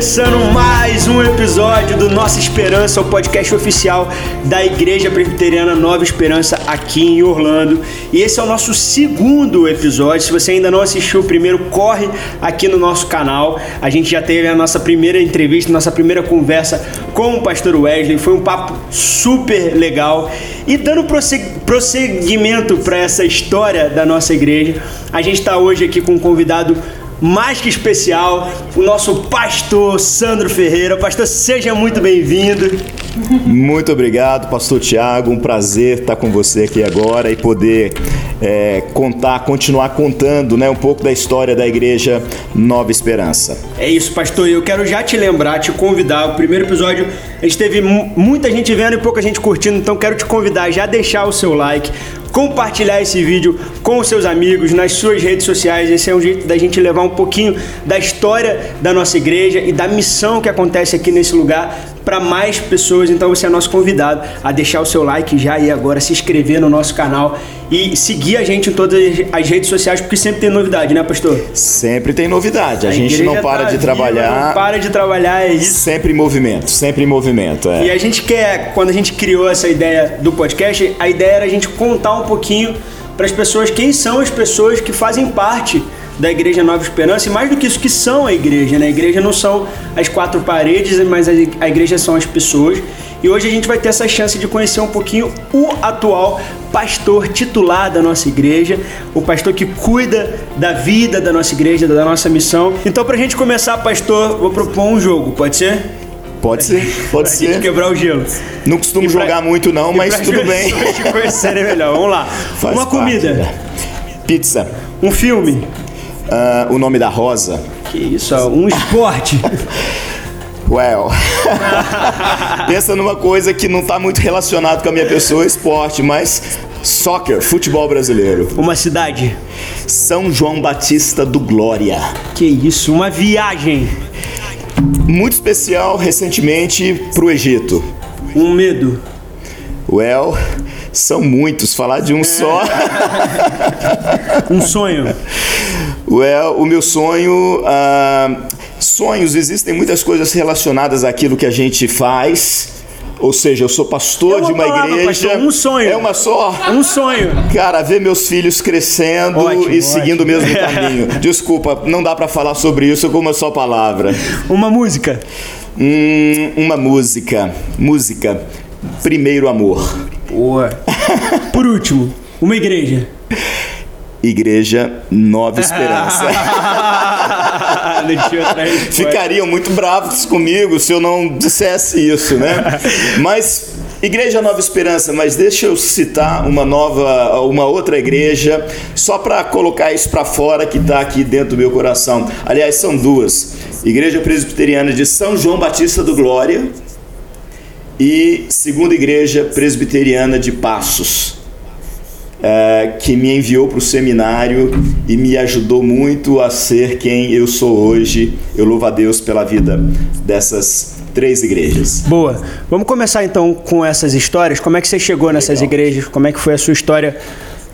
começando mais um episódio do Nossa Esperança, o podcast oficial da Igreja Presbiteriana Nova Esperança aqui em Orlando. E esse é o nosso segundo episódio. Se você ainda não assistiu o primeiro, corre aqui no nosso canal. A gente já teve a nossa primeira entrevista, nossa primeira conversa com o pastor Wesley. Foi um papo super legal. E dando prosseguimento para essa história da nossa igreja, a gente está hoje aqui com um convidado mais que especial, o nosso pastor Sandro Ferreira. Pastor, seja muito bem-vindo. Muito obrigado, pastor Tiago. Um prazer estar com você aqui agora e poder é, contar, continuar contando né, um pouco da história da igreja Nova Esperança. É isso, pastor. Eu quero já te lembrar, te convidar. O primeiro episódio a gente teve muita gente vendo e pouca gente curtindo, então quero te convidar já deixar o seu like, compartilhar esse vídeo com seus amigos, nas suas redes sociais. Esse é um jeito da gente levar um pouquinho da história da nossa igreja e da missão que acontece aqui nesse lugar para mais pessoas. Então você é nosso convidado a deixar o seu like já e agora se inscrever no nosso canal e seguir a gente em todas as redes sociais porque sempre tem novidade, né, pastor? Sempre tem novidade. A, a gente não para tá de viva, trabalhar. Não para de trabalhar, é isso. Sempre em movimento, sempre em movimento. É. E a gente quer, quando a gente criou essa ideia do podcast, a ideia era a gente contar um pouquinho para as pessoas quem são as pessoas que fazem parte da Igreja Nova Esperança e mais do que isso, que são a igreja. Né? A igreja não são as quatro paredes, mas a igreja são as pessoas. E hoje a gente vai ter essa chance de conhecer um pouquinho o atual pastor titular da nossa igreja, o pastor que cuida da vida da nossa igreja, da nossa missão. Então, para a gente começar, pastor, vou propor um jogo, pode ser? Pode ser, pode pra ser. Quebrar o gelo. Não costumo pra, jogar muito não, mas tudo bem. Te conhecerem melhor. Vamos lá. Faz Uma parte, comida. Né? Pizza. Um filme. Uh, o nome da Rosa. Que isso, um esporte. Well, pensa numa coisa que não está muito relacionado com a minha pessoa, esporte, mas soccer, futebol brasileiro. Uma cidade. São João Batista do Glória. Que isso, uma viagem. Muito especial recentemente para o Egito. Um medo. Well, são muitos, falar de um é. só. um sonho. Well, o meu sonho. Uh, sonhos, existem muitas coisas relacionadas àquilo que a gente faz. Ou seja, eu sou pastor eu de uma palavra, igreja. Pastor, um sonho. É uma só? Um sonho. Cara, ver meus filhos crescendo ótimo, e seguindo ótimo. o mesmo caminho. Desculpa, não dá para falar sobre isso com uma só palavra. Uma música. Hum, uma música. Música. Primeiro amor. Boa. Por último, uma igreja. Igreja Nova Esperança. Ficariam muito bravos comigo se eu não dissesse isso, né? Mas Igreja Nova Esperança, mas deixa eu citar uma nova, uma outra igreja, só para colocar isso para fora que está aqui dentro do meu coração. Aliás, são duas: Igreja Presbiteriana de São João Batista do Glória e Segunda Igreja Presbiteriana de Passos é, que me enviou para o seminário e me ajudou muito a ser quem eu sou hoje. Eu louvo a Deus pela vida dessas três igrejas. Boa. Vamos começar então com essas histórias. Como é que você chegou nessas Legal. igrejas? Como é que foi a sua história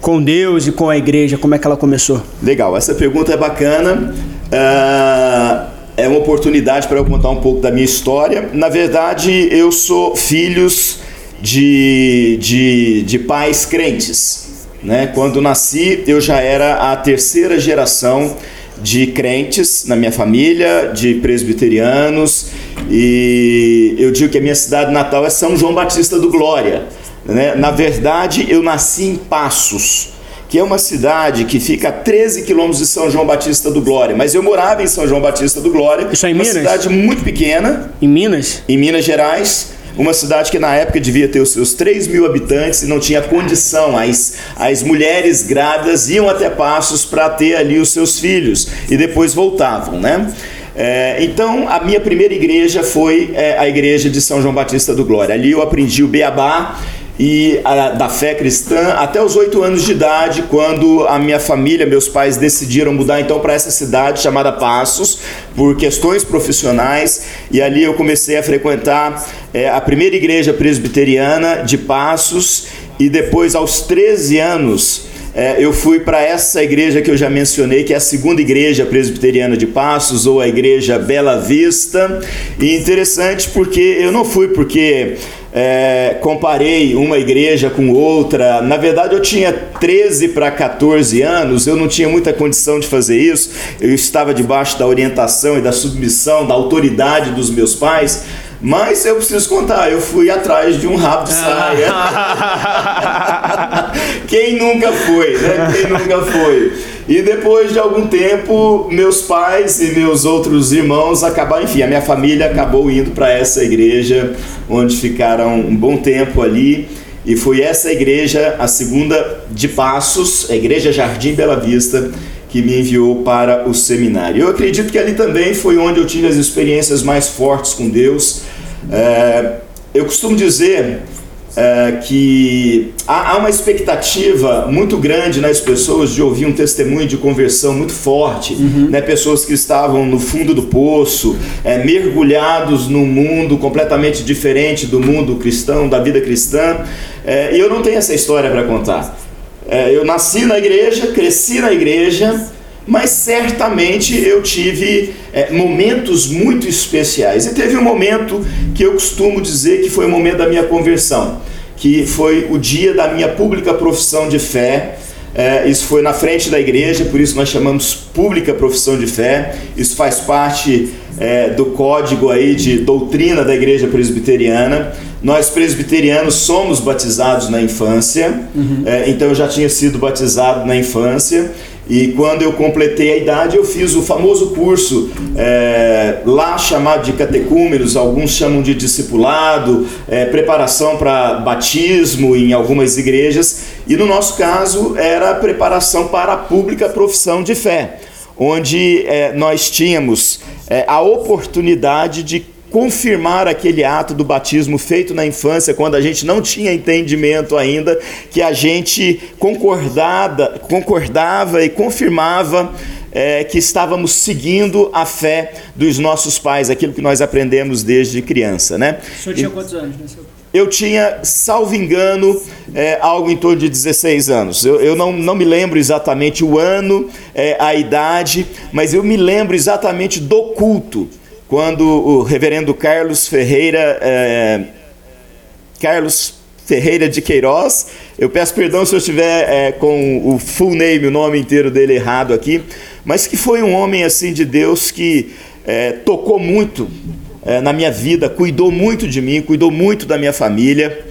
com Deus e com a igreja? Como é que ela começou? Legal. Essa pergunta é bacana. Uh é uma oportunidade para eu contar um pouco da minha história. Na verdade, eu sou filhos de, de, de pais crentes. Né? Quando nasci, eu já era a terceira geração de crentes na minha família, de presbiterianos, e eu digo que a minha cidade natal é São João Batista do Glória. Né? Na verdade, eu nasci em Passos, que é uma cidade que fica a 13 quilômetros de São João Batista do Glória, mas eu morava em São João Batista do Glória, Isso é em uma Minas? cidade muito pequena. Em Minas? Em Minas Gerais uma cidade que na época devia ter os seus 3 mil habitantes e não tinha condição. As, as mulheres grávidas iam até Passos para ter ali os seus filhos e depois voltavam, né? É, então, a minha primeira igreja foi é, a igreja de São João Batista do Glória. Ali eu aprendi o beabá e a, da fé cristã até os oito anos de idade, quando a minha família, meus pais decidiram mudar então para essa cidade chamada Passos, por questões profissionais, e ali eu comecei a frequentar é, a primeira igreja presbiteriana de Passos, e depois, aos 13 anos, é, eu fui para essa igreja que eu já mencionei, que é a segunda igreja presbiteriana de Passos, ou a igreja Bela Vista. E interessante porque eu não fui porque é, comparei uma igreja com outra. Na verdade, eu tinha 13 para 14 anos, eu não tinha muita condição de fazer isso. Eu estava debaixo da orientação e da submissão, da autoridade dos meus pais. Mas eu preciso contar, eu fui atrás de um rabo de saia. Quem nunca foi, né? Quem nunca foi? E depois de algum tempo, meus pais e meus outros irmãos acabaram, enfim, a minha família acabou indo para essa igreja, onde ficaram um bom tempo ali. E foi essa igreja, a segunda de Passos, a Igreja Jardim Bela Vista, que me enviou para o seminário. Eu acredito que ali também foi onde eu tive as experiências mais fortes com Deus. É, eu costumo dizer é, que há, há, uma expectativa muito grande nas pessoas de ouvir um testemunho de conversão muito forte, uhum. né? pessoas que estavam no fundo do poço, é, mergulhados num mundo completamente diferente do mundo cristão, da vida cristã. É, e eu não tenho essa história para contar. É, eu nasci na igreja, cresci na igreja, mas certamente eu tive é, momentos muito especiais. E teve um momento que eu costumo dizer que foi o momento da minha conversão, que foi o dia da minha pública profissão de fé. É, isso foi na frente da igreja, por isso nós chamamos pública profissão de fé. Isso faz parte é, do código aí de doutrina da igreja presbiteriana. Nós presbiterianos somos batizados na infância, uhum. é, então eu já tinha sido batizado na infância. E quando eu completei a idade, eu fiz o famoso curso é, lá chamado de catecúmenos, alguns chamam de discipulado, é, preparação para batismo em algumas igrejas, e no nosso caso era preparação para a pública profissão de fé, onde é, nós tínhamos é, a oportunidade de confirmar aquele ato do batismo feito na infância, quando a gente não tinha entendimento ainda, que a gente concordada, concordava e confirmava é, que estávamos seguindo a fé dos nossos pais, aquilo que nós aprendemos desde criança. Né? O senhor tinha quantos anos? Né, eu tinha, salvo engano, é, algo em torno de 16 anos. Eu, eu não, não me lembro exatamente o ano, é, a idade, mas eu me lembro exatamente do culto quando o reverendo Carlos Ferreira, é, Carlos Ferreira de Queiroz, eu peço perdão se eu estiver é, com o full name, o nome inteiro dele errado aqui, mas que foi um homem assim de Deus que é, tocou muito é, na minha vida, cuidou muito de mim, cuidou muito da minha família.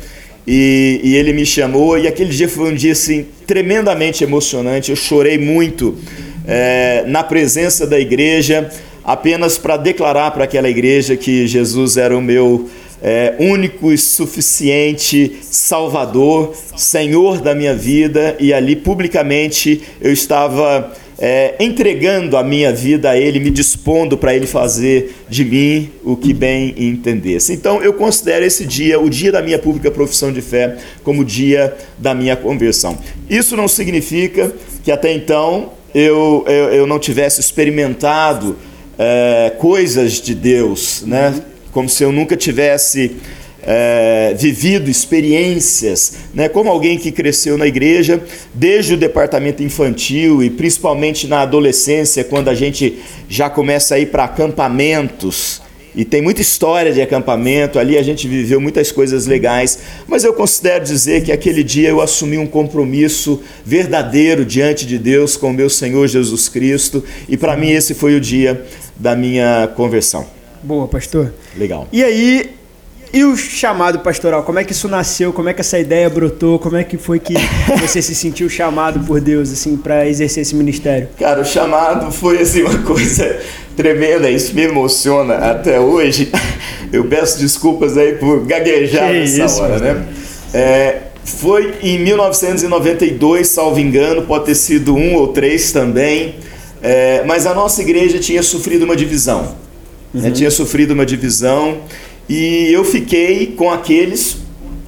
E, e, ele me chamou, e aquele dia foi um dia assim, tremendamente emocionante. Eu chorei muito é, na presença da igreja apenas para declarar para aquela igreja que Jesus era o meu é, único e suficiente Salvador, Senhor da minha vida, e ali publicamente eu estava é, entregando a minha vida a Ele, me dispondo para Ele fazer de mim o que bem entendesse. Então eu considero esse dia, o dia da minha pública profissão de fé, como o dia da minha conversão. Isso não significa que até então eu, eu, eu não tivesse experimentado é, coisas de Deus, né? Como se eu nunca tivesse é, vivido experiências, né? Como alguém que cresceu na igreja desde o departamento infantil e principalmente na adolescência, quando a gente já começa a ir para acampamentos. E tem muita história de acampamento, ali a gente viveu muitas coisas legais, mas eu considero dizer que aquele dia eu assumi um compromisso verdadeiro diante de Deus com o meu Senhor Jesus Cristo, e para mim esse foi o dia da minha conversão. Boa, pastor. Legal. E aí, e o chamado pastoral? Como é que isso nasceu? Como é que essa ideia brotou? Como é que foi que você se sentiu chamado por Deus assim para exercer esse ministério? Cara, o chamado foi assim uma coisa tremenda, isso me emociona até hoje. Eu peço desculpas aí por gaguejar que nessa isso, hora, né? É, foi em 1992, salvo engano, pode ter sido um ou três também. É, mas a nossa igreja tinha sofrido uma divisão. Uhum. Né? Tinha sofrido uma divisão e eu fiquei com aqueles,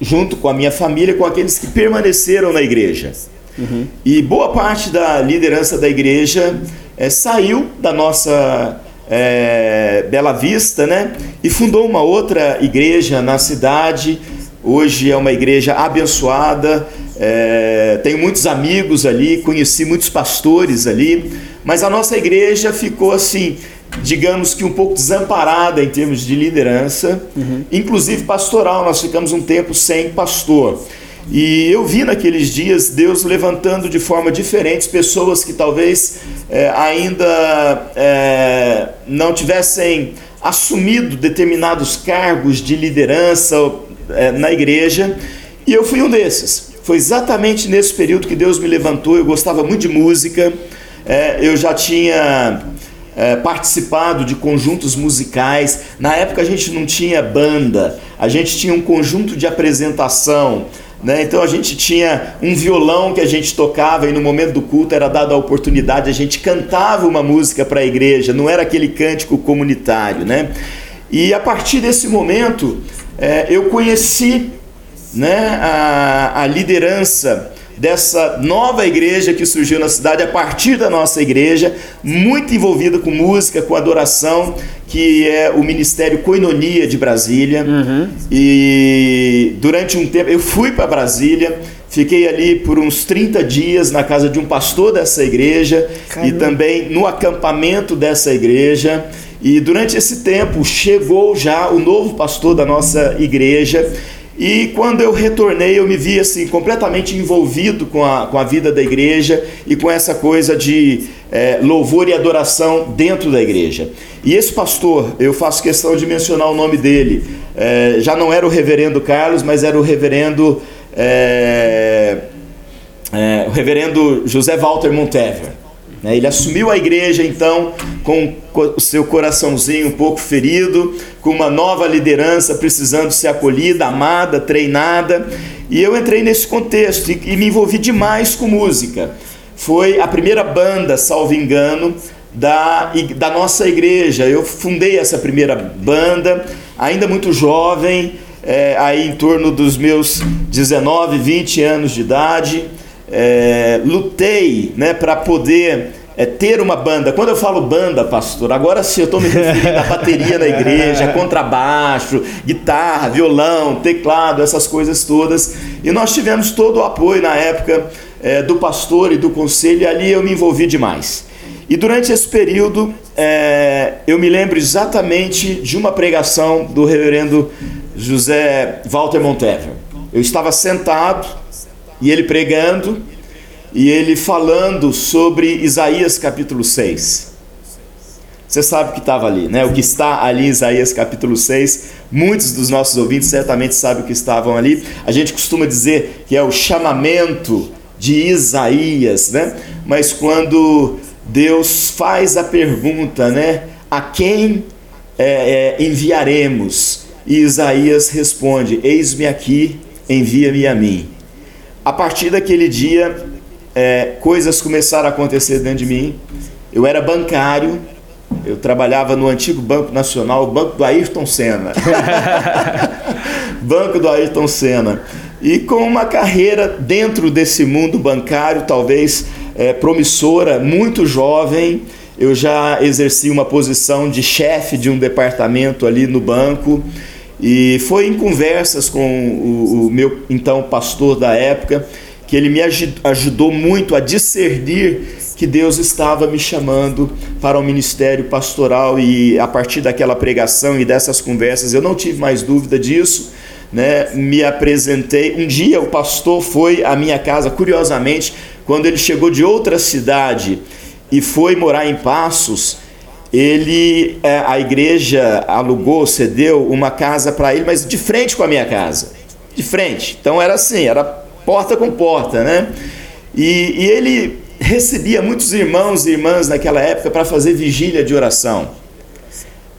junto com a minha família, com aqueles que permaneceram na igreja. Uhum. E boa parte da liderança da igreja é, saiu da nossa é, Bela Vista, né? E fundou uma outra igreja na cidade Hoje é uma igreja abençoada, é, tenho muitos amigos ali, conheci muitos pastores ali, mas a nossa igreja ficou assim, digamos que um pouco desamparada em termos de liderança, uhum. inclusive pastoral. Nós ficamos um tempo sem pastor. E eu vi naqueles dias Deus levantando de forma diferente pessoas que talvez é, ainda é, não tivessem assumido determinados cargos de liderança é, na igreja, e eu fui um desses. Foi exatamente nesse período que Deus me levantou. Eu gostava muito de música, é, eu já tinha é, participado de conjuntos musicais. Na época a gente não tinha banda, a gente tinha um conjunto de apresentação. Né? Então a gente tinha um violão que a gente tocava e no momento do culto era dada a oportunidade, a gente cantava uma música para a igreja, não era aquele cântico comunitário. Né? E a partir desse momento é, eu conheci né, a, a liderança dessa nova igreja que surgiu na cidade a partir da nossa igreja, muito envolvida com música, com adoração, que é o Ministério Coinonia de Brasília. Uhum. E durante um tempo eu fui para Brasília, fiquei ali por uns 30 dias na casa de um pastor dessa igreja Caramba. e também no acampamento dessa igreja. E durante esse tempo chegou já o novo pastor da nossa igreja e quando eu retornei, eu me vi assim completamente envolvido com a, com a vida da igreja e com essa coisa de é, louvor e adoração dentro da igreja. E esse pastor, eu faço questão de mencionar o nome dele, é, já não era o reverendo Carlos, mas era o reverendo, é, é o reverendo José Walter Montever. Né? Ele assumiu a igreja então com o seu coraçãozinho um pouco ferido, com uma nova liderança precisando ser acolhida, amada, treinada. E eu entrei nesse contexto e, me envolvi demais com música. Foi a primeira banda, salvo engano, da, da nossa igreja. Eu fundei essa primeira banda, ainda muito jovem, é, aí em torno dos meus 19, 20 anos de idade é, lutei né, para poder é, ter uma banda. Quando eu falo banda, pastor, agora sim eu estou me referindo à bateria na igreja, contrabaixo, guitarra, violão, teclado, essas coisas todas. E nós tivemos todo o apoio na época é, do pastor e do conselho, e ali eu me envolvi demais. E durante esse período, é, eu me lembro exatamente de uma pregação do reverendo José Walter Montever. Eu estava sentado e ele pregando e ele falando sobre Isaías capítulo 6. Você sabe o que estava ali, né? O que está ali em Isaías capítulo 6. Muitos dos nossos ouvintes certamente sabem o que estavam ali. A gente costuma dizer que é o chamamento de Isaías, né? Mas quando Deus faz a pergunta, né? A quem é, é, enviaremos? E Isaías responde: Eis-me aqui, envia-me a mim. A partir daquele dia, é, coisas começaram a acontecer dentro de mim. Eu era bancário, eu trabalhava no antigo Banco Nacional, o Banco do Ayrton Senna. Banco do Ayrton Senna. E com uma carreira dentro desse mundo bancário, talvez é, promissora, muito jovem, eu já exerci uma posição de chefe de um departamento ali no banco. E foi em conversas com o, o meu então pastor da época que ele me ajudou muito a discernir que Deus estava me chamando para o ministério pastoral e a partir daquela pregação e dessas conversas eu não tive mais dúvida disso, né? Me apresentei. Um dia o pastor foi à minha casa, curiosamente, quando ele chegou de outra cidade e foi morar em Passos, ele é, a igreja alugou, cedeu uma casa para ele, mas de frente com a minha casa, de frente. Então era assim, era porta com porta, né? E, e ele recebia muitos irmãos e irmãs naquela época para fazer vigília de oração.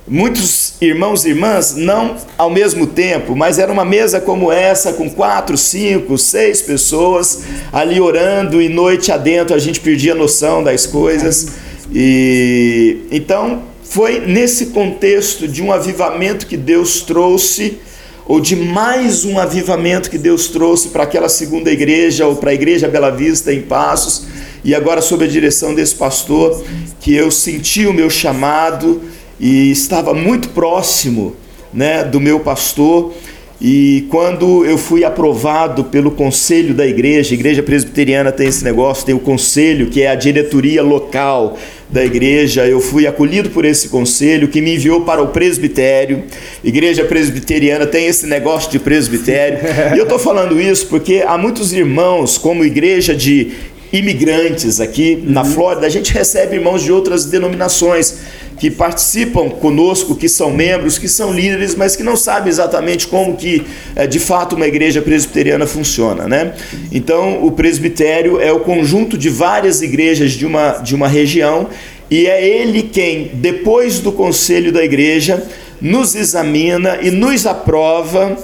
Muitos irmãos e irmãs, não ao mesmo tempo, mas era uma mesa como essa, com quatro, cinco, seis pessoas ali orando, e noite adentro a gente perdia noção das coisas. E então foi nesse contexto de um avivamento que Deus trouxe ou de mais um avivamento que Deus trouxe para aquela segunda igreja ou para a igreja Bela Vista em Passos, e agora sob a direção desse pastor, que eu senti o meu chamado e estava muito próximo, né, do meu pastor, E quando eu fui aprovado pelo conselho da igreja, a igreja presbiteriana tem esse negócio, tem o conselho, que é a diretoria local da igreja, eu fui acolhido por esse conselho que me enviou para o presbitério. Igreja presbiteriana tem esse negócio de presbitério. e eu estou falando isso porque há muitos irmãos, como igreja de imigrantes aqui na uhum. Flórida, a gente recebe irmãos de outras denominações que participam conosco, que são membros, que são líderes, mas que não sabem exatamente como que é, de fato uma igreja presbiteriana funciona, né? Então, o presbitério é o conjunto de várias igrejas de uma, de uma região e é ele quem, depois do conselho da igreja, nos examina e nos aprova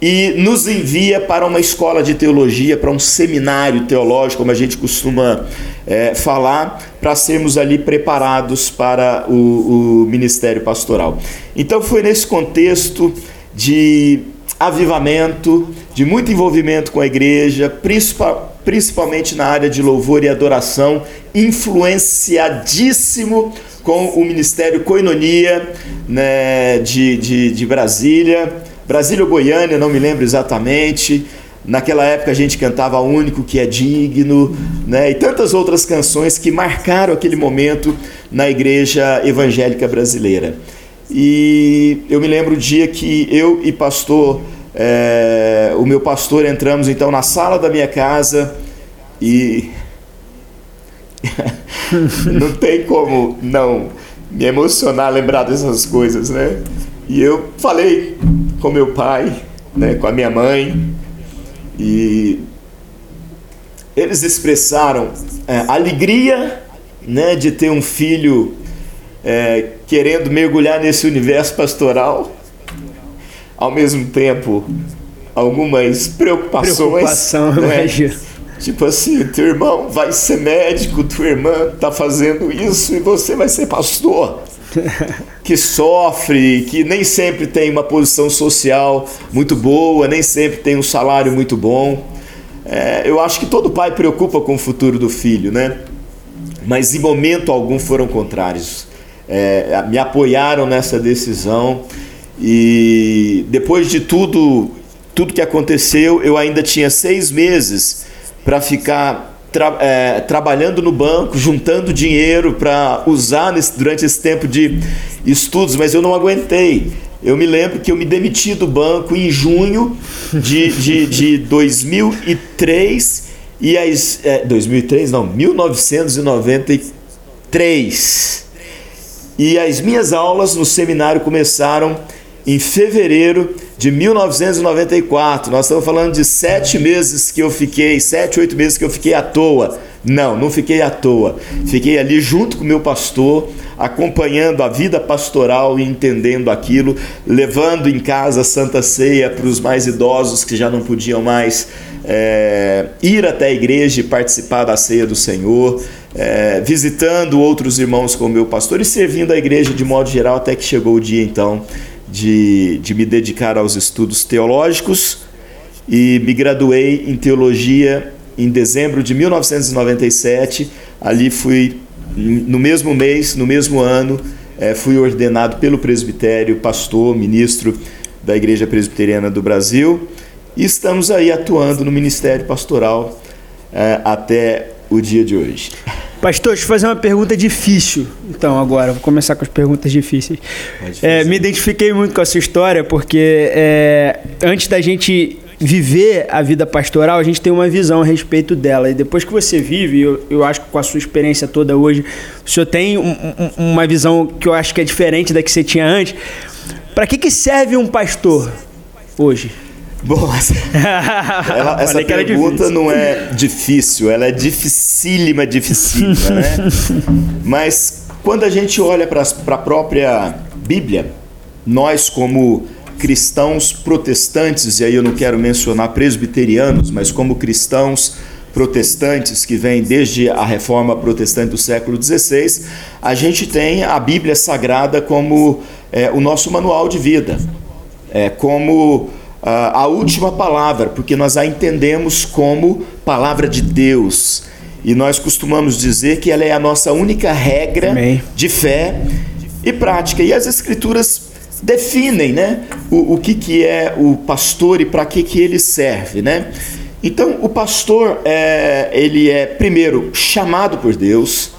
e nos envia para uma escola de teologia, para um seminário teológico, como a gente costuma é, falar, para sermos ali preparados para o, o ministério pastoral. Então foi nesse contexto de avivamento, de muito envolvimento com a igreja, principal, principalmente na área de louvor e adoração, influenciadíssimo com o Ministério Coinonia né, de, de, de Brasília Brasília ou Goiânia, não me lembro exatamente. Naquela época a gente cantava Único que é Digno, né? e tantas outras canções que marcaram aquele momento na igreja evangélica brasileira. E eu me lembro o dia que eu e pastor, é, o meu pastor, entramos então na sala da minha casa e não tem como não me emocionar lembrar dessas coisas, né? E eu falei com meu pai, né, com a minha mãe, e eles expressaram é, alegria né, de ter um filho é, querendo mergulhar nesse universo pastoral, ao mesmo tempo algumas preocupações. Preocupação, né? Tipo assim, teu irmão vai ser médico, tua irmã está fazendo isso e você vai ser pastor. que sofre, que nem sempre tem uma posição social muito boa, nem sempre tem um salário muito bom. É, eu acho que todo pai preocupa com o futuro do filho, né? Mas em momento algum foram contrários. É, me apoiaram nessa decisão e depois de tudo, tudo que aconteceu, eu ainda tinha seis meses para ficar tra é, trabalhando no banco, juntando dinheiro para usar nesse, durante esse tempo de estudos, mas eu não aguentei. Eu me lembro que eu me demiti do banco em junho de, de, de 2003 e as é, 2003 não 1993 e as minhas aulas no seminário começaram em fevereiro de 1994. Nós estamos falando de sete meses que eu fiquei, sete, oito meses que eu fiquei à toa. Não, não fiquei à toa. Fiquei ali junto com o meu pastor, acompanhando a vida pastoral e entendendo aquilo, levando em casa a Santa Ceia para os mais idosos que já não podiam mais é, ir até a igreja e participar da ceia do Senhor, é, visitando outros irmãos com o meu pastor e servindo a igreja de modo geral, até que chegou o dia então de, de me dedicar aos estudos teológicos e me graduei em teologia em dezembro de 1997. Ali fui, no mesmo mês, no mesmo ano, é, fui ordenado pelo presbitério, pastor, ministro da Igreja Presbiteriana do Brasil. E estamos aí atuando no ministério pastoral é, até o dia de hoje. Pastor, deixa eu fazer uma pergunta difícil. Então, agora, vou começar com as perguntas difíceis. É, me identifiquei muito com essa história, porque é, antes da gente viver a vida pastoral, a gente tem uma visão a respeito dela. E depois que você vive, eu, eu acho que com a sua experiência toda hoje, o senhor tem um, um, uma visão que eu acho que é diferente da que você tinha antes. Para que, que serve um pastor hoje? Bom, essa, ela, essa pergunta não é difícil, ela é dificílima, dificílima, né? Mas quando a gente olha para a própria Bíblia, nós como cristãos protestantes, e aí eu não quero mencionar presbiterianos, mas como cristãos protestantes que vêm desde a reforma protestante do século XVI, a gente tem a Bíblia Sagrada como é, o nosso manual de vida, é, como a última palavra, porque nós a entendemos como palavra de Deus. E nós costumamos dizer que ela é a nossa única regra Amém. de fé e prática. E as Escrituras definem né, o, o que, que é o pastor e para que, que ele serve. Né? Então, o pastor, é, ele é, primeiro, chamado por Deus,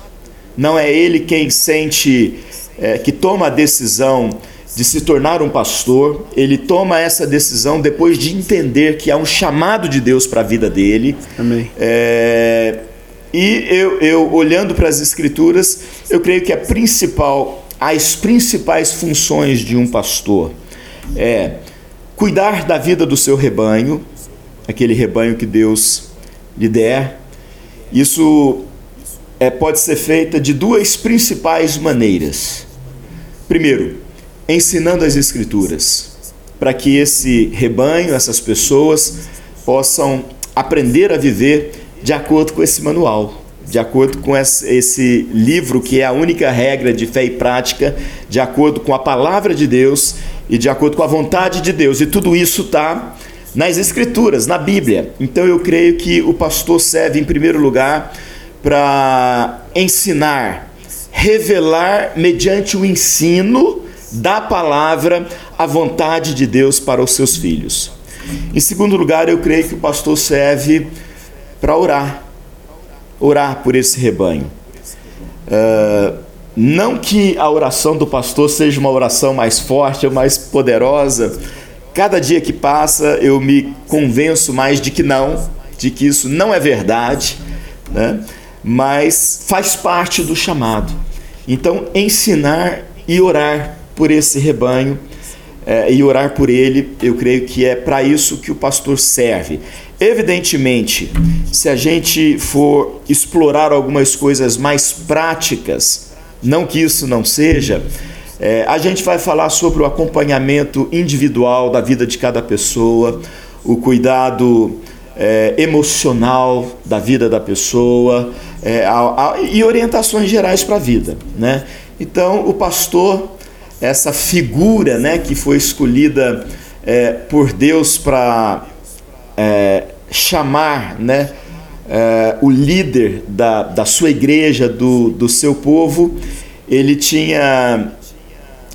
não é ele quem sente, é, que toma a decisão de se tornar um pastor, ele toma essa decisão depois de entender que há um chamado de Deus para a vida dele. Amém. É, e eu, eu olhando para as escrituras, eu creio que a principal, as principais funções de um pastor é cuidar da vida do seu rebanho, aquele rebanho que Deus lhe der. Isso é, pode ser feita de duas principais maneiras. Primeiro, ensinando as Escrituras, para que esse rebanho, essas pessoas, possam aprender a viver de acordo com esse manual, de acordo com esse livro que é a única regra de fé e prática, de acordo com a palavra de Deus e de acordo com a vontade de Deus. E tudo isso está nas Escrituras, na Bíblia. Então eu creio que o pastor serve, em primeiro lugar, para ensinar, revelar mediante o ensino da palavra a vontade de Deus para os seus filhos. Em segundo lugar, eu creio que o pastor serve para orar, orar por esse rebanho. Uh, não que a oração do pastor seja uma oração mais forte ou mais poderosa, cada dia que passa eu me convenço mais de que não, de que isso não é verdade, né? mas faz parte do chamado. Então, ensinar e orar por esse rebanho é, e orar por ele, eu creio que é para isso que o pastor serve. Evidentemente, se a gente for explorar algumas coisas mais práticas, não que isso não seja, é, a gente vai falar sobre o acompanhamento individual da vida de cada pessoa, o cuidado é, emocional da vida da pessoa é, a, a, e orientações gerais para a vida. Né? Então, o pastor essa figura né, que foi escolhida é, por Deus para é, chamar né, é, o líder da, da sua igreja, do, do seu povo, ele tinha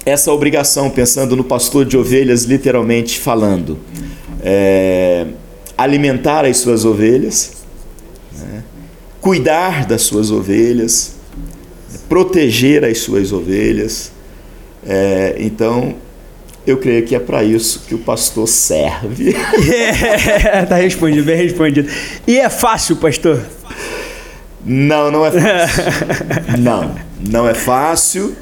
essa obrigação, pensando no pastor de ovelhas, literalmente falando, é, alimentar as suas ovelhas, né, cuidar das suas ovelhas, proteger as suas ovelhas, é, então, eu creio que é para isso que o pastor serve. É, tá respondido, bem respondido. E é fácil, pastor? Não, não é fácil. não, não é fácil.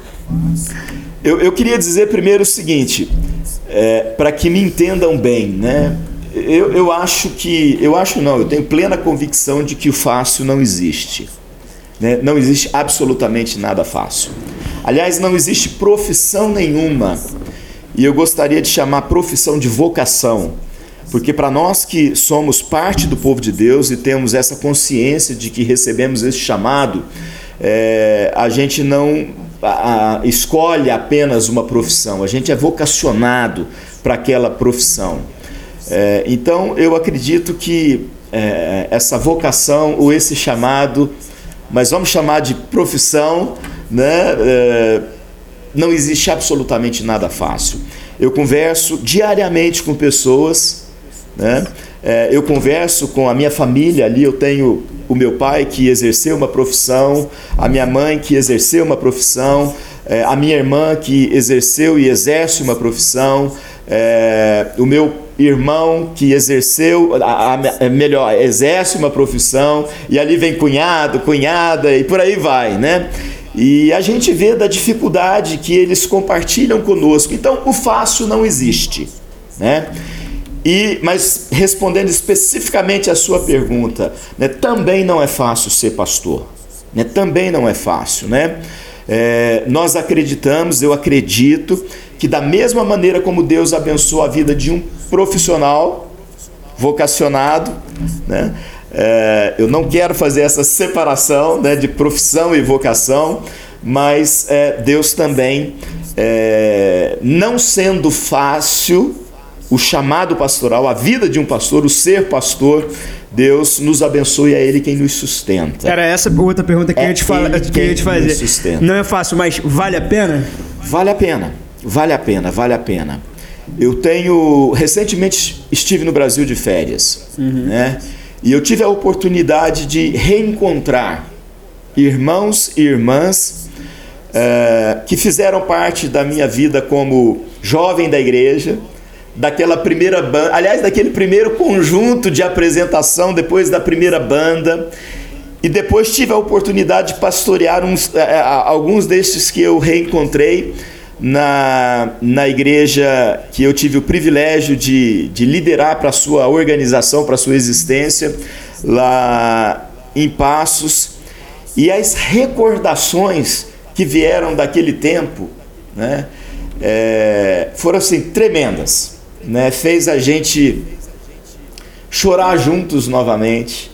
Eu, eu queria dizer primeiro o seguinte, é, para que me entendam bem, né? Eu, eu acho que, eu acho não, eu tenho plena convicção de que o fácil não existe. Né? Não existe absolutamente nada fácil. Aliás, não existe profissão nenhuma, e eu gostaria de chamar profissão de vocação, porque para nós que somos parte do povo de Deus e temos essa consciência de que recebemos esse chamado, é, a gente não a, a, escolhe apenas uma profissão, a gente é vocacionado para aquela profissão. É, então, eu acredito que é, essa vocação ou esse chamado, mas vamos chamar de profissão, né? É, não existe absolutamente nada fácil. Eu converso diariamente com pessoas, né? É, eu converso com a minha família ali. Eu tenho o meu pai que exerceu uma profissão, a minha mãe que exerceu uma profissão, é, a minha irmã que exerceu e exerce uma profissão, é, o meu irmão que exerceu, a, a, é melhor, exerce uma profissão, e ali vem cunhado, cunhada e por aí vai, né? E a gente vê da dificuldade que eles compartilham conosco. Então, o fácil não existe, né? E, mas respondendo especificamente a sua pergunta, né, também não é fácil ser pastor, né? Também não é fácil, né? É, nós acreditamos, eu acredito que da mesma maneira como Deus abençoa a vida de um profissional vocacionado, né? É, eu não quero fazer essa separação né, de profissão e vocação, mas é, Deus também, é, não sendo fácil o chamado pastoral, a vida de um pastor, o ser pastor, Deus nos abençoe, é Ele quem nos sustenta. Era essa outra pergunta que, é eu, te fala, que eu ia te fazer. Não é fácil, mas vale a pena? Vale a pena. vale a pena, vale a pena. Eu tenho. Recentemente estive no Brasil de férias, uhum. né? E eu tive a oportunidade de reencontrar irmãos e irmãs é, que fizeram parte da minha vida como jovem da igreja, daquela primeira banda, aliás, daquele primeiro conjunto de apresentação depois da primeira banda. E depois tive a oportunidade de pastorear uns, é, alguns destes que eu reencontrei na, na igreja que eu tive o privilégio de, de liderar para a sua organização, para a sua existência, lá em Passos. E as recordações que vieram daquele tempo né, é, foram assim, tremendas. Né? Fez a gente chorar juntos novamente,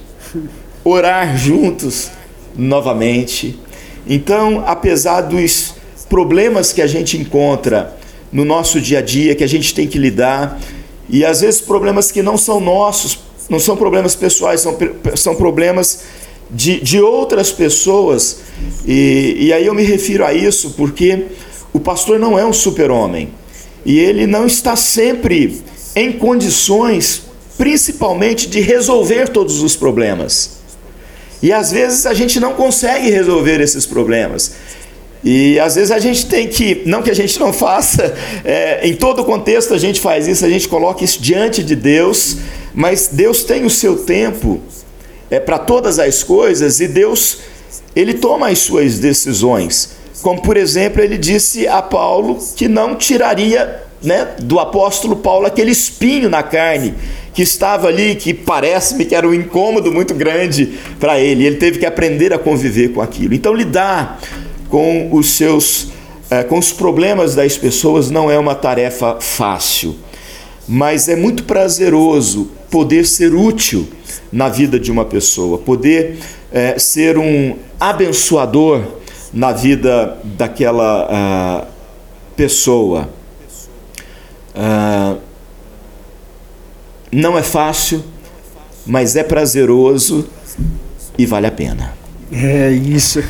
orar juntos novamente. Então, apesar dos problemas que a gente encontra no nosso dia a dia, que a gente tem que lidar, e às vezes problemas que não são nossos, não são problemas pessoais, são, são problemas de, de outras pessoas, e, e aí eu me refiro a isso porque o pastor não é um super-homem, e ele não está sempre em condições, principalmente, de resolver todos os problemas. E às vezes a gente não consegue resolver esses problemas. E às vezes a gente tem que, não que a gente não faça, é, em todo contexto a gente faz isso, a gente coloca isso diante de Deus, mas Deus tem o seu tempo é, para todas as coisas e Deus, ele toma as suas decisões. Como por exemplo, ele disse a Paulo que não tiraria né, do apóstolo Paulo aquele espinho na carne que estava ali, que parece-me que era um incômodo muito grande para ele. Ele teve que aprender a conviver com aquilo. Então, lidar com os seus é, com os problemas das pessoas não é uma tarefa fácil, mas é muito prazeroso poder ser útil na vida de uma pessoa, poder é, ser um abençoador na vida daquela uh, pessoa. Uh, não é fácil, mas é prazeroso e vale a pena. É isso.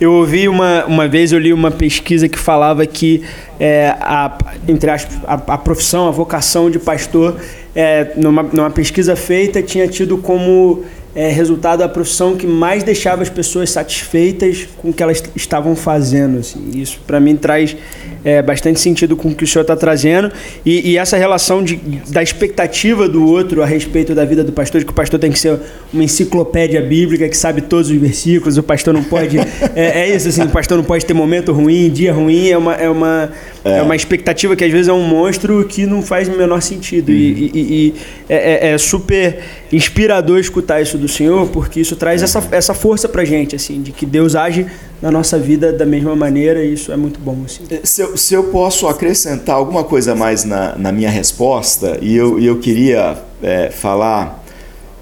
Eu ouvi uma, uma vez, eu li uma pesquisa que falava que é, a, entre aspas, a, a profissão, a vocação de pastor, é, numa, numa pesquisa feita, tinha tido como é, resultado da profissão que mais deixava as pessoas satisfeitas com o que elas estavam fazendo. Assim. Isso, para mim, traz é, bastante sentido com o que o senhor está trazendo. E, e, essa relação de, da expectativa do outro a respeito da vida do pastor, de que o pastor tem que ser uma enciclopédia bíblica que sabe todos os versículos, o pastor não pode. é, é, isso, assim, o pastor não pode ter momento ruim, dia ruim, é uma, é uma, é. é uma expectativa que às vezes é um monstro que não faz o menor sentido. Uhum. E, e, e é, é, é super inspirador escutar isso do Senhor, porque isso traz essa, essa força pra gente, assim, de que Deus age na nossa vida da mesma maneira e isso é muito bom. Assim. É, se, eu, se eu posso acrescentar alguma coisa mais na, na minha resposta, e eu, eu queria é, falar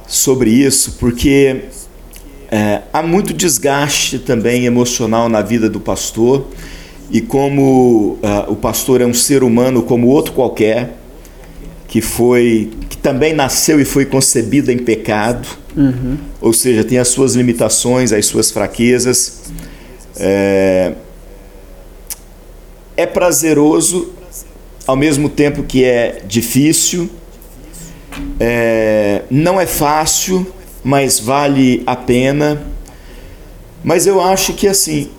sobre isso, porque é, há muito desgaste também emocional na vida do pastor, e como uh, o pastor é um ser humano como outro qualquer, que foi que também nasceu e foi concebido em pecado, uhum. ou seja, tem as suas limitações, as suas fraquezas. É, é prazeroso, ao mesmo tempo que é difícil, é, não é fácil, mas vale a pena. Mas eu acho que assim,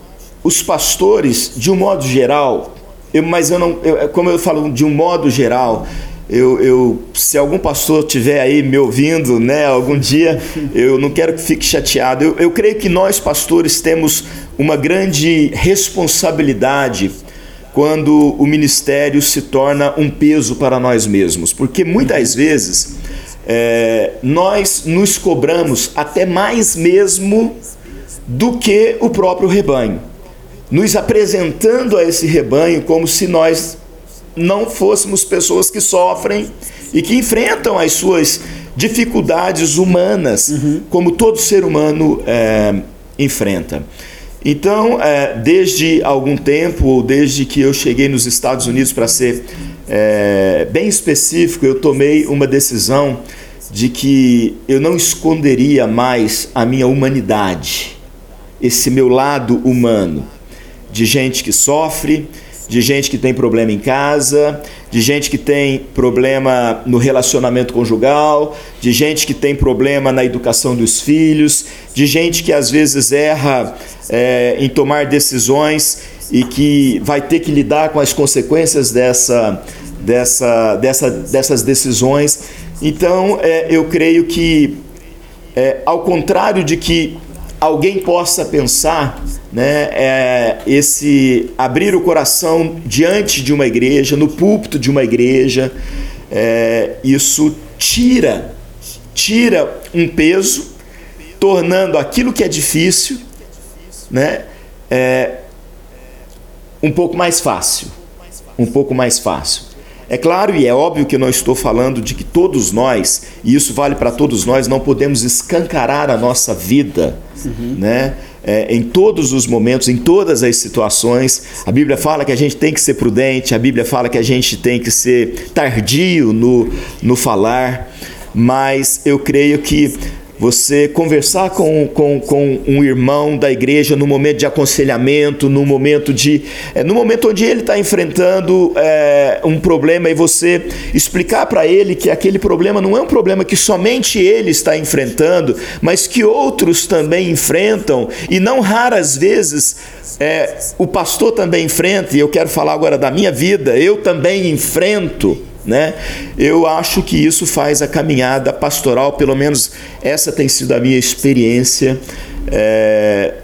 os pastores, de um modo geral, eu, mas eu não, eu, como eu falo de um modo geral, eu, eu, se algum pastor tiver aí me ouvindo, né, algum dia, eu não quero que fique chateado. Eu, eu creio que nós pastores temos uma grande responsabilidade quando o ministério se torna um peso para nós mesmos, porque muitas vezes é, nós nos cobramos até mais mesmo do que o próprio rebanho, nos apresentando a esse rebanho como se nós não fôssemos pessoas que sofrem e que enfrentam as suas dificuldades humanas, uhum. como todo ser humano é, enfrenta. Então, é, desde algum tempo, ou desde que eu cheguei nos Estados Unidos, para ser é, bem específico, eu tomei uma decisão de que eu não esconderia mais a minha humanidade, esse meu lado humano, de gente que sofre, de gente que tem problema em casa, de gente que tem problema no relacionamento conjugal, de gente que tem problema na educação dos filhos, de gente que às vezes erra é, em tomar decisões e que vai ter que lidar com as consequências dessa, dessa, dessa, dessas decisões. Então, é, eu creio que, é, ao contrário de que alguém possa pensar, né, é, esse abrir o coração diante de uma igreja, no púlpito de uma igreja, é, isso tira, tira um peso, tornando aquilo que é difícil, né, é, um pouco mais fácil, um pouco mais fácil. É claro e é óbvio que eu não estou falando de que todos nós, e isso vale para todos nós, não podemos escancarar a nossa vida, uhum. né? É, em todos os momentos, em todas as situações. A Bíblia fala que a gente tem que ser prudente, a Bíblia fala que a gente tem que ser tardio no, no falar, mas eu creio que você conversar com, com, com um irmão da igreja no momento de aconselhamento, no momento de. É, no momento onde ele está enfrentando é, um problema e você explicar para ele que aquele problema não é um problema que somente ele está enfrentando, mas que outros também enfrentam, e não raras vezes é, o pastor também enfrenta, e eu quero falar agora da minha vida, eu também enfrento né? Eu acho que isso faz a caminhada pastoral, pelo menos essa tem sido a minha experiência, é,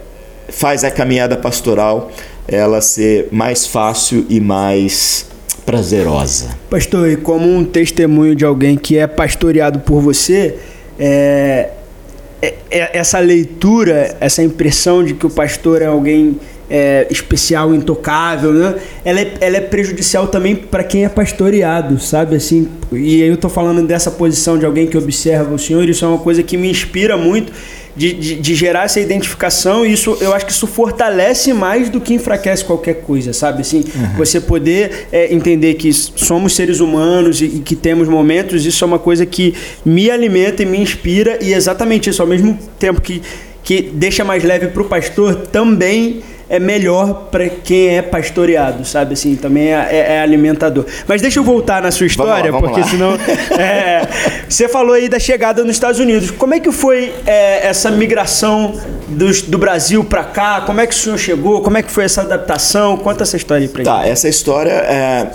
faz a caminhada pastoral ela ser mais fácil e mais prazerosa. Pastor, e como um testemunho de alguém que é pastoreado por você, é, é, é essa leitura, essa impressão de que o pastor é alguém é, especial, intocável, né? Ela é, ela é prejudicial também para quem é pastoreado, sabe? Assim, e eu estou falando dessa posição de alguém que observa o Senhor, isso é uma coisa que me inspira muito de, de, de, gerar essa identificação e isso eu acho que isso fortalece mais do que enfraquece qualquer coisa, sabe? Assim, uhum. você poder é, entender que somos seres humanos e, e, que temos momentos, isso é uma coisa que me alimenta e me inspira e exatamente isso, ao mesmo tempo que, que deixa mais leve para o pastor, também é melhor para quem é pastoreado, sabe? Assim, também é, é, é, alimentador. Mas deixa eu voltar na sua história, vamos lá, vamos porque lá. senão. É, você falou aí da chegada nos Estados Unidos. Como é que foi é, essa migração do, do Brasil para cá? Como é que o senhor chegou? Como é que foi essa adaptação? Conta essa história aí para Tá, gente. essa história é,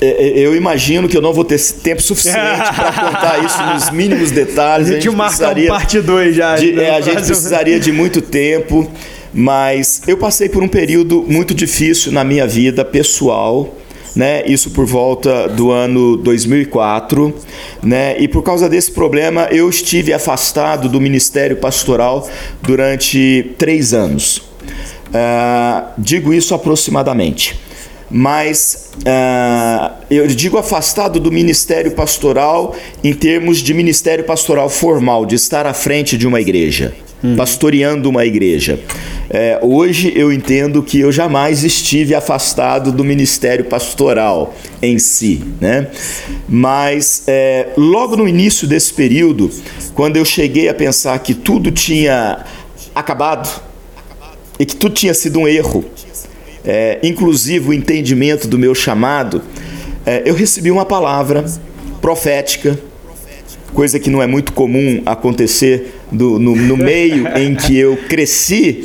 é, eu imagino que eu não vou ter tempo suficiente para contar isso nos mínimos detalhes. A gente, a gente marca um parte 2 já. De, é, a gente precisaria de muito tempo. Mas eu passei por um período muito difícil na minha vida pessoal, né? Isso por volta do ano 2004, né? E por causa desse problema eu estive afastado do ministério pastoral durante três anos. Uh, digo isso aproximadamente. Mas uh, eu digo afastado do ministério pastoral em termos de ministério pastoral formal, de estar à frente de uma igreja hum. pastoreando uma igreja. É, hoje eu entendo que eu jamais estive afastado do ministério pastoral em si, né? Mas é, logo no início desse período, quando eu cheguei a pensar que tudo tinha acabado e que tudo tinha sido um erro, é, inclusive o entendimento do meu chamado, é, eu recebi uma palavra profética coisa que não é muito comum acontecer do, no, no meio em que eu cresci,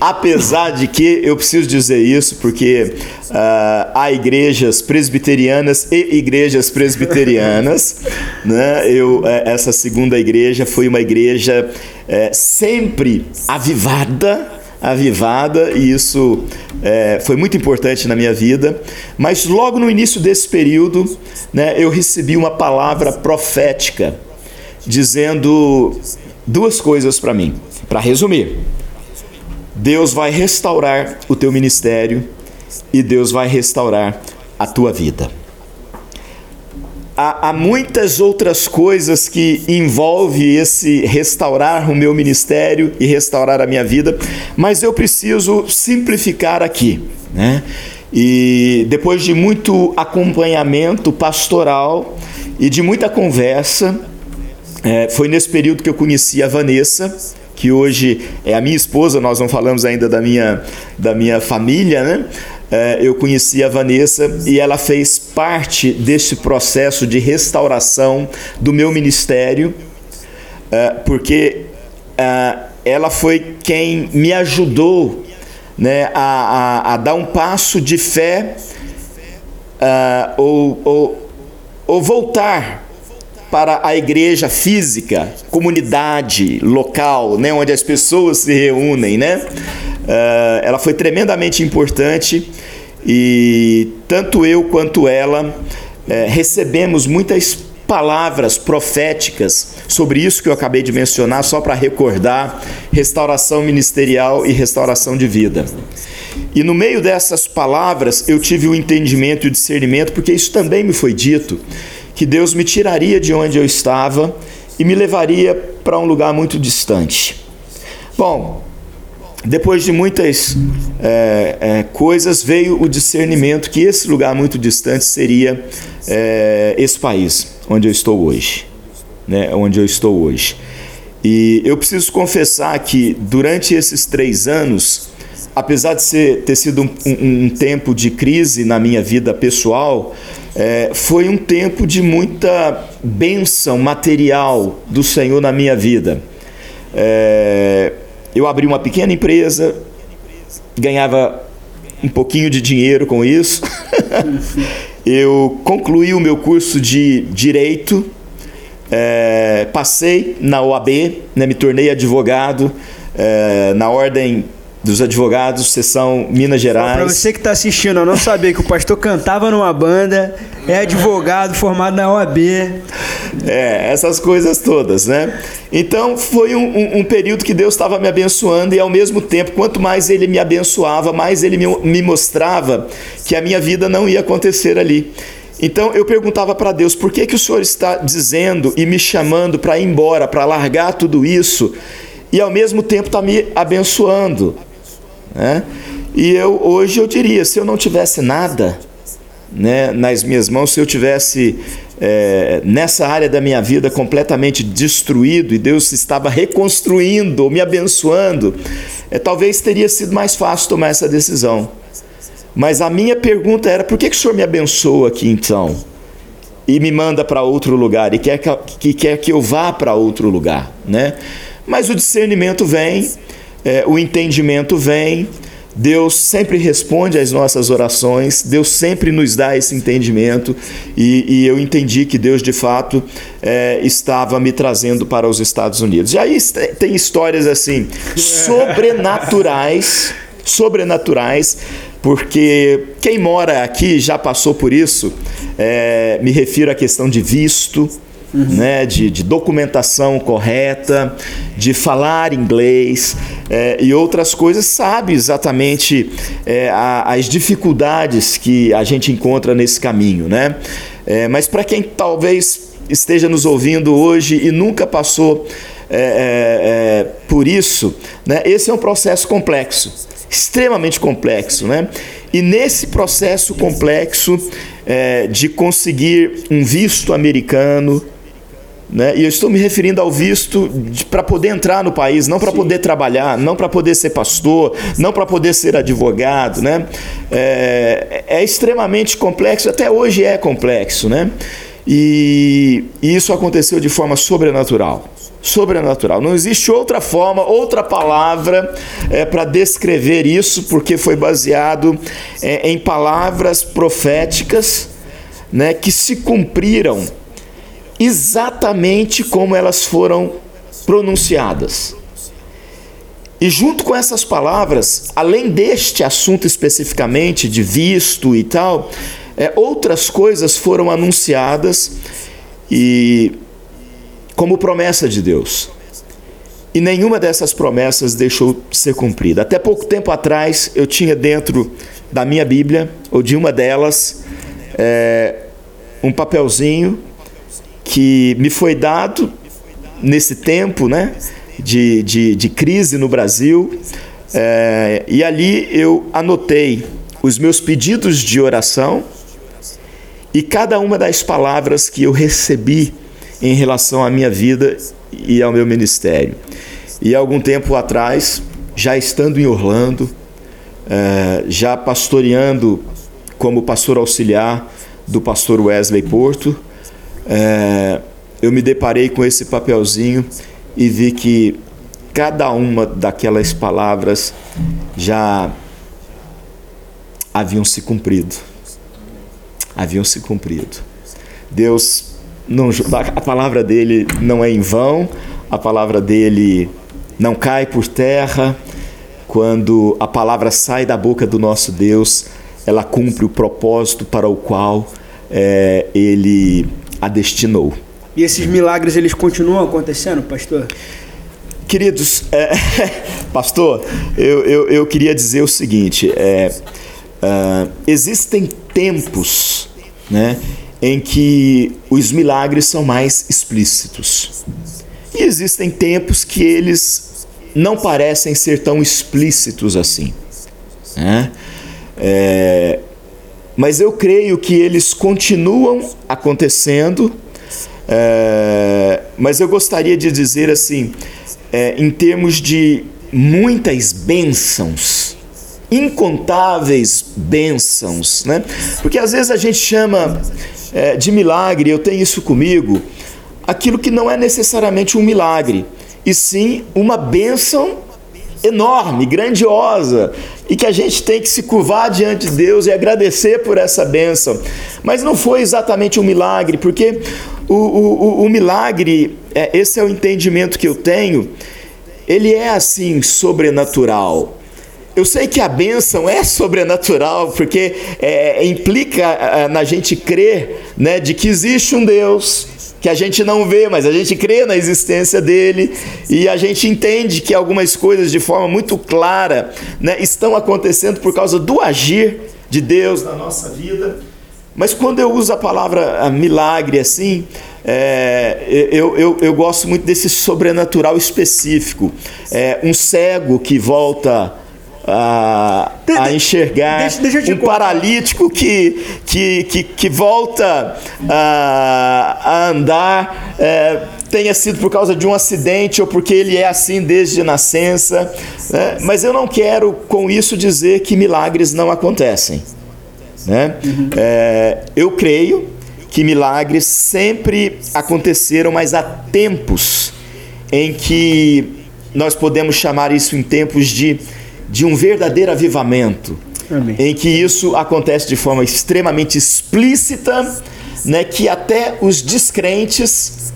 apesar de que eu preciso dizer isso porque uh, há igrejas presbiterianas e igrejas presbiterianas, né? Eu eh, essa segunda igreja foi uma igreja eh, sempre avivada avivada e isso é, foi muito importante na minha vida. Mas logo no início desse período, né, eu recebi uma palavra profética dizendo duas coisas para mim. Para resumir, Deus vai restaurar o teu ministério e Deus vai restaurar a tua vida há, há muitas outras coisas que envolve esse restaurar o meu ministério e restaurar a minha vida, mas eu preciso simplificar aqui, né? E depois de muito acompanhamento pastoral e de muita conversa, é, foi nesse período que eu conheci a Vanessa, que hoje é a minha esposa, nós não falamos ainda da minha, da minha família, né? é, eu conheci a Vanessa e ela fez parte desse processo de restauração do meu ministério, é, porque é, ela foi quem me ajudou né, a, a, a dar um passo de fé ou, ou, ou voltar para a igreja física, comunidade local, né, onde as pessoas se reúnem, né? Uh, ela foi tremendamente importante e tanto eu quanto ela uh, recebemos muitas palavras proféticas sobre isso que eu acabei de mencionar, só para recordar: restauração ministerial e restauração de vida. E no meio dessas palavras eu tive o entendimento e o discernimento, porque isso também me foi dito que Deus me tiraria de onde eu estava e me levaria para um lugar muito distante. Bom, depois de muitas é, é, coisas, veio o discernimento que esse lugar muito distante seria é, esse país onde eu estou hoje. Né, onde eu estou hoje. E eu preciso confessar que durante esses três anos, apesar de ser, ter sido um, um, um tempo de crise na minha vida pessoal, é, foi um tempo de muita bênção material do Senhor na minha vida. É, eu abri uma pequena empresa, ganhava um pouquinho de dinheiro com isso. eu concluí o meu curso de direito, é, passei na OAB, né, me tornei advogado é, na ordem dos advogados, seção Minas Gerais. Para você que está assistindo, eu não sabia que o pastor cantava numa banda, é advogado formado na OAB. É, essas coisas todas, né? Então foi um, um, um período que Deus estava me abençoando e ao mesmo tempo, quanto mais Ele me abençoava, mais Ele me, me mostrava que a minha vida não ia acontecer ali. Então eu perguntava para Deus, por que, que o Senhor está dizendo e me chamando para ir embora, para largar tudo isso e ao mesmo tempo está me abençoando? Né? E eu hoje eu diria, se eu não tivesse nada né, nas minhas mãos, se eu tivesse é, nessa área da minha vida completamente destruído e Deus estava reconstruindo, me abençoando, é, talvez teria sido mais fácil tomar essa decisão. Mas a minha pergunta era: por que, que o Senhor me abençoa aqui então? E me manda para outro lugar e quer que, que, quer que eu vá para outro lugar, né? Mas o discernimento vem, é, o entendimento vem, Deus sempre responde às nossas orações, Deus sempre nos dá esse entendimento, e, e eu entendi que Deus de fato é, estava me trazendo para os Estados Unidos. E aí tem histórias assim, sobrenaturais, sobrenaturais, porque quem mora aqui já passou por isso, é, me refiro à questão de visto uhum. né, de, de, documentação correta, de falar inglês é, e outras coisas, sabe exatamente é, a, as dificuldades que a gente encontra nesse caminho, né? É, mas para quem talvez esteja nos ouvindo hoje e nunca passou é, é, é, por isso, né, esse é um processo complexo, extremamente complexo, né? E nesse processo complexo é, de conseguir um visto americano, né? E eu estou me referindo ao visto para poder entrar no país, não para poder trabalhar, não para poder ser pastor, não para poder ser advogado. Né? É, é, extremamente complexo, até hoje é complexo. Né? E, e isso aconteceu de forma sobrenatural. Sobrenatural. Não existe outra forma, outra palavra é, para descrever isso, porque foi baseado é, em palavras proféticas né, que se cumpriram exatamente como elas foram pronunciadas. E junto com essas palavras, além deste assunto especificamente de visto e tal, é, outras coisas foram anunciadas e como promessa de Deus. E nenhuma dessas promessas deixou de ser cumprida. Até pouco tempo atrás, eu tinha dentro da minha Bíblia, ou de uma delas, é, um papelzinho que me foi dado nesse tempo né, de, de, de crise no Brasil. É, e ali eu anotei os meus pedidos de oração e cada uma das palavras que eu recebi em relação à minha vida e ao meu ministério. E algum tempo atrás, já estando em Orlando, é, já pastoreando como pastor auxiliar do pastor Wesley Porto, é, eu me deparei com esse papelzinho e vi que cada uma daquelas palavras já haviam se cumprido. Haviam se cumprido. Deus não, a palavra dele não é em vão, a palavra dele não cai por terra. Quando a palavra sai da boca do nosso Deus, ela cumpre o propósito para o qual é, ele a destinou. E esses milagres eles continuam acontecendo, pastor? Queridos, é, pastor, eu, eu, eu, queria dizer o seguinte: é, uh, existem tempos né, em que os milagres são mais explícitos, e existem tempos que eles não parecem ser tão explícitos assim. Né? É, mas eu creio que eles continuam acontecendo. É, mas eu gostaria de dizer assim: é, em termos de muitas bênçãos, incontáveis bênçãos, né? Porque às vezes a gente chama é, de milagre, eu tenho isso comigo, aquilo que não é necessariamente um milagre, e sim uma bênção enorme, grandiosa, e que a gente tem que se curvar diante de Deus e agradecer por essa bênção. Mas não foi exatamente um milagre, porque o, o, o, milagre, é, esse é o entendimento que eu tenho, ele é assim sobrenatural. Eu sei que a bênção é sobrenatural, porque é, implica é, na gente crer né, de que existe um Deus que a gente não vê, mas a gente crê na existência dele e a gente entende que algumas coisas de forma muito clara né, estão acontecendo por causa do agir de Deus na nossa vida. Mas quando eu uso a palavra ah, milagre assim, é, eu, eu, eu gosto muito desse sobrenatural específico. É, um cego que volta a, a enxergar, deixa, deixa um contar. paralítico que, que, que, que volta a, a andar, é, tenha sido por causa de um acidente ou porque ele é assim desde nascença. Né? Mas eu não quero com isso dizer que milagres não acontecem. Né? Uhum. É, eu creio que milagres sempre aconteceram, mas há tempos em que nós podemos chamar isso em tempos de, de um verdadeiro avivamento, Amém. em que isso acontece de forma extremamente explícita, né, que até os descrentes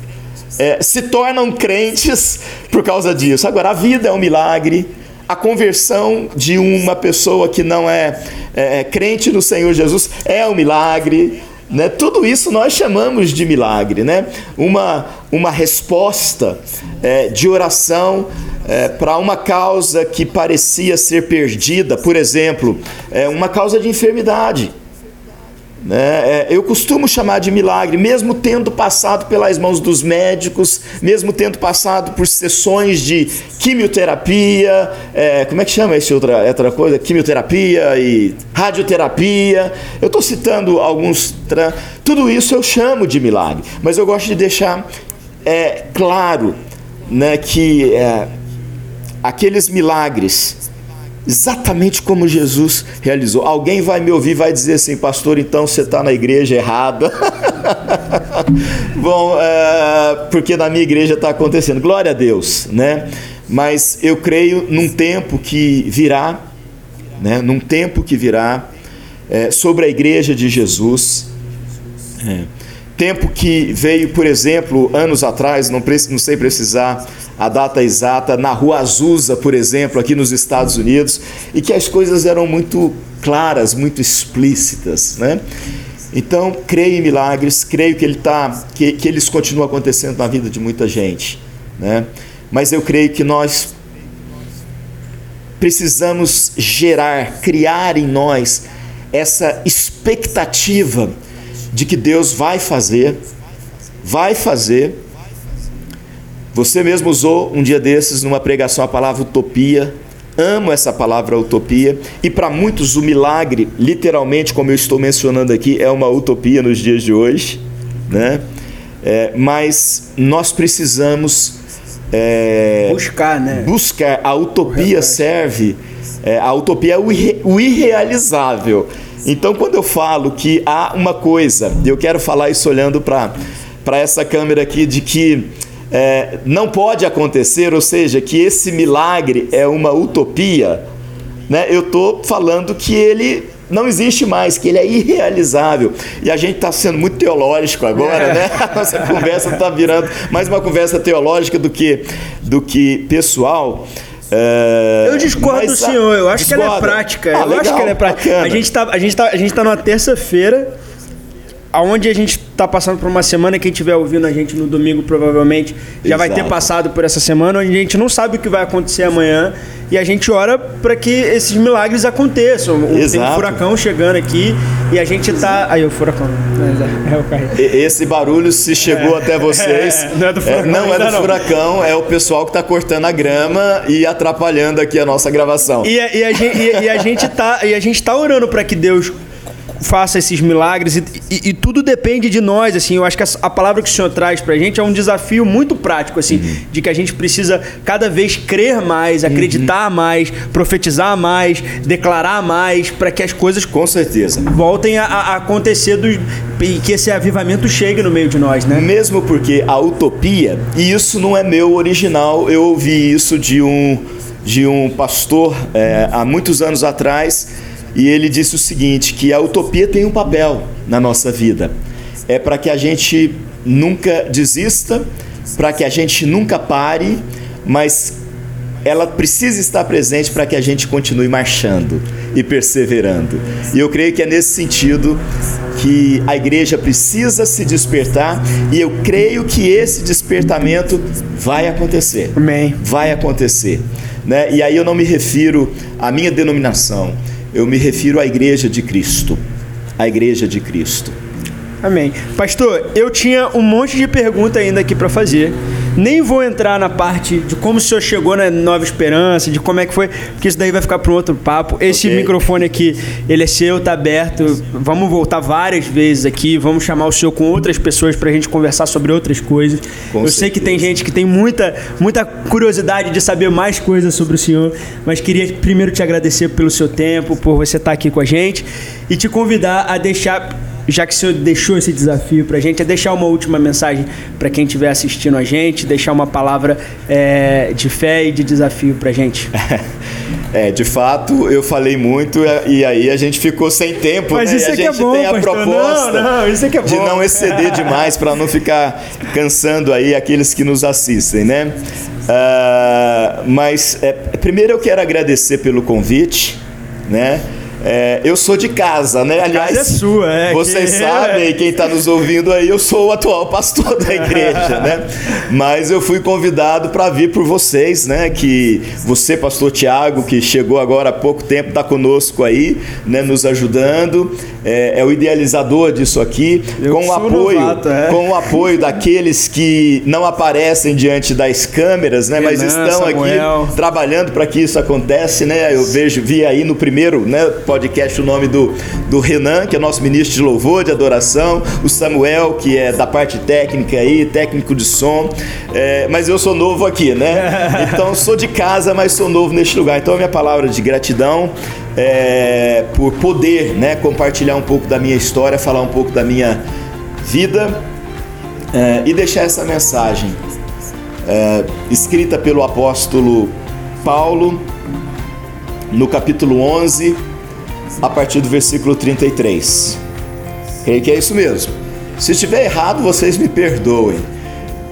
é, se tornam crentes por causa disso. Agora, a vida é um milagre, a conversão de uma pessoa que não é, é, é crente no Senhor Jesus é um milagre. Né? Tudo isso nós chamamos de milagre, né? uma, uma resposta é, de oração é, para uma causa que parecia ser perdida, por exemplo, é, uma causa de enfermidade. Né? É, eu costumo chamar de milagre, mesmo tendo passado pelas mãos dos médicos, mesmo tendo passado por sessões de quimioterapia, é, como é que chama essa outra, outra coisa? Quimioterapia e radioterapia. Eu estou citando alguns. Tudo isso eu chamo de milagre, mas eu gosto de deixar é, claro né, que é, aqueles milagres exatamente como Jesus realizou. Alguém vai me ouvir vai dizer assim, pastor, então você está na igreja errada. Bom, é, porque na minha igreja está acontecendo. Glória a Deus, né? Mas eu creio num tempo que virá, né? Num tempo que virá é, sobre a igreja de Jesus. É, tempo que veio, por exemplo, anos atrás, não, não sei precisar a data exata, na Rua Azusa, por exemplo, aqui nos Estados Unidos, e que as coisas eram muito claras, muito explícitas, né? Então, creio em milagres, creio que, ele tá, que, que eles continuam acontecendo na vida de muita gente, né? Mas eu creio que nós precisamos gerar, criar em nós essa expectativa de que Deus vai fazer, vai fazer, você mesmo usou um dia desses numa pregação a palavra utopia. Amo essa palavra utopia. E para muitos, o milagre, literalmente, como eu estou mencionando aqui, é uma utopia nos dias de hoje. Né? É, mas nós precisamos é, buscar, né? Buscar. A utopia serve É, a utopia é o, irre, o irrealizável. Então, quando eu falo que há uma coisa, eu quero falar isso olhando para essa câmera aqui, de que é, não pode acontecer, ou seja, que esse milagre é uma utopia, né? eu estou falando que ele não existe mais, que ele é irrealizável. E a gente está sendo muito teológico agora, é. né? A nossa conversa está virando mais uma conversa teológica do que, do que pessoal. É, eu discordo do senhor, eu acho discorda. que ela é prática. Ah, eu legal, acho que ela é prática. A gente está a gente tá, a gente tá numa terça-feira aonde a gente está passando por uma semana, quem estiver ouvindo a gente no domingo provavelmente já Exato. vai ter passado por essa semana, onde a gente não sabe o que vai acontecer amanhã e a gente ora para que esses milagres aconteçam. Exato. Tem um furacão chegando aqui e a gente está Aí, o furacão. É, é o carro. Esse barulho, se chegou é. até vocês. É, não é do furacão. É, não é do furacão, é o pessoal que está cortando a grama e atrapalhando aqui a nossa gravação. E, e, a, gente, e, e a gente tá, e a gente tá orando para que Deus faça esses milagres e, e, e, tudo depende de nós, assim. Eu acho que a, a, palavra que o Senhor traz pra gente é um desafio muito prático, assim, uhum. de que a gente precisa cada vez crer mais, acreditar uhum. mais, profetizar mais, declarar mais, para que as coisas com certeza voltem a, a acontecer do, e que esse avivamento chegue no meio de nós, né? Mesmo porque a utopia, e isso não é meu original, eu ouvi isso de um de um pastor é, há muitos anos atrás e ele disse o seguinte: que a utopia tem um papel na nossa vida. É para que a gente nunca desista, para que a gente nunca pare, mas ela precisa estar presente para que a gente continue marchando e perseverando. E eu creio que é nesse sentido que a igreja precisa se despertar e eu creio que esse despertamento vai acontecer. Amém. Vai acontecer. Né? E aí eu não me refiro à minha denominação, eu me refiro à igreja de Cristo. A igreja de Cristo. Amém. Pastor, eu tinha um monte de pergunta ainda aqui para fazer. Nem vou entrar na parte de como o senhor chegou na Nova Esperança, de como é que foi, porque isso daí vai ficar para um outro papo. Esse okay. microfone aqui, ele é seu, tá aberto. Vamos voltar várias vezes aqui, vamos chamar o senhor com outras pessoas para a gente conversar sobre outras coisas. Com Eu certeza. sei que tem gente que tem muita, muita curiosidade de saber mais coisas sobre o senhor, mas queria primeiro te agradecer pelo seu tempo, por você estar aqui com a gente e te convidar a deixar já que o senhor deixou esse desafio para a gente, é deixar uma última mensagem para quem estiver assistindo a gente, deixar uma palavra é, de fé e de desafio para a gente. É, de fato, eu falei muito e aí a gente ficou sem tempo, Mas né? Isso e a é gente é bom, tem a pastor. proposta não, não, isso é que é bom. de não exceder demais para não ficar cansando aí aqueles que nos assistem, né? Uh, mas é, primeiro eu quero agradecer pelo convite, né? É, eu sou de casa, né? Aliás, casa é sua, é. Vocês que... sabem, quem está nos ouvindo aí, eu sou o atual pastor da igreja, né? Mas eu fui convidado para vir por vocês, né? Que você, pastor Tiago, que chegou agora há pouco tempo, está conosco aí, né? Nos ajudando. É, é o idealizador disso aqui, eu com o apoio, novato, é. com o apoio daqueles que não aparecem diante das câmeras, né? Mas estão Samuel. aqui trabalhando para que isso aconteça, né? Eu vejo, vi aí no primeiro, né? Podcast o nome do, do Renan, que é nosso ministro de louvor, de adoração, o Samuel, que é da parte técnica aí, técnico de som, é, mas eu sou novo aqui, né? Então sou de casa, mas sou novo neste lugar. Então a minha palavra de gratidão é, por poder né, compartilhar um pouco da minha história, falar um pouco da minha vida é, e deixar essa mensagem é, escrita pelo apóstolo Paulo no capítulo 11 a partir do versículo 33. Creio que é isso mesmo. Se estiver errado, vocês me perdoem.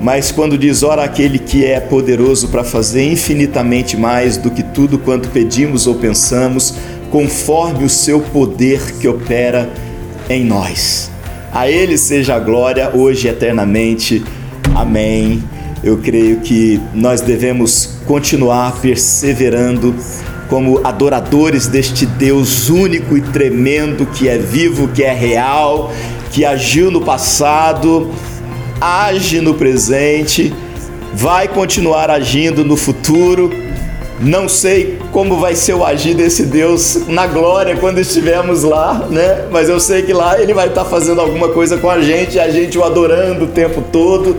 Mas quando diz, ora aquele que é poderoso para fazer infinitamente mais do que tudo quanto pedimos ou pensamos, conforme o seu poder que opera em nós. A Ele seja a glória hoje e eternamente. Amém. Eu creio que nós devemos continuar perseverando como adoradores deste Deus único e tremendo que é vivo, que é real, que agiu no passado, age no presente, vai continuar agindo no futuro. Não sei como vai ser o agir desse Deus na glória quando estivermos lá, né? Mas eu sei que lá ele vai estar fazendo alguma coisa com a gente, a gente o adorando o tempo todo,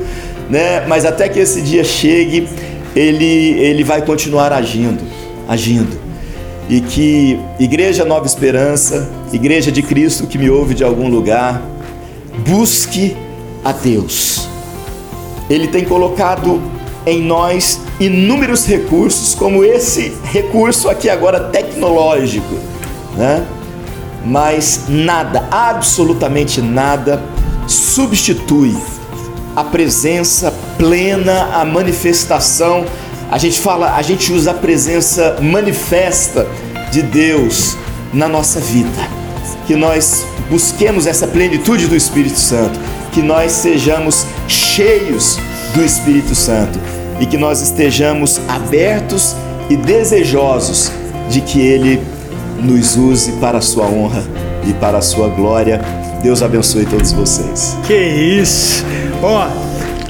né? Mas até que esse dia chegue, ele ele vai continuar agindo agindo. e que Igreja Nova Esperança, Igreja de Cristo que me ouve de algum lugar, busque a Deus. Ele tem colocado em nós inúmeros recursos, como esse recurso aqui agora tecnológico, né? Mas nada, absolutamente nada, substitui a presença plena, a manifestação. A gente fala, a gente usa a presença manifesta de Deus na nossa vida. Que nós busquemos essa plenitude do Espírito Santo, que nós sejamos cheios do Espírito Santo e que nós estejamos abertos e desejosos de que Ele nos use para a sua honra e para a sua glória. Deus abençoe todos vocês. Que isso! Ó,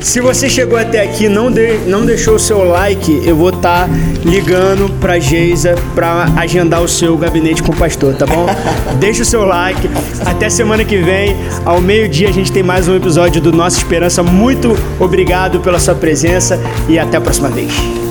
se você chegou até aqui não de, não deixou o seu like, eu vou estar tá ligando pra Geisa pra agendar o seu gabinete com o pastor, tá bom? Deixa o seu like. Até semana que vem, ao meio-dia, a gente tem mais um episódio do Nossa Esperança. Muito obrigado pela sua presença e até a próxima vez.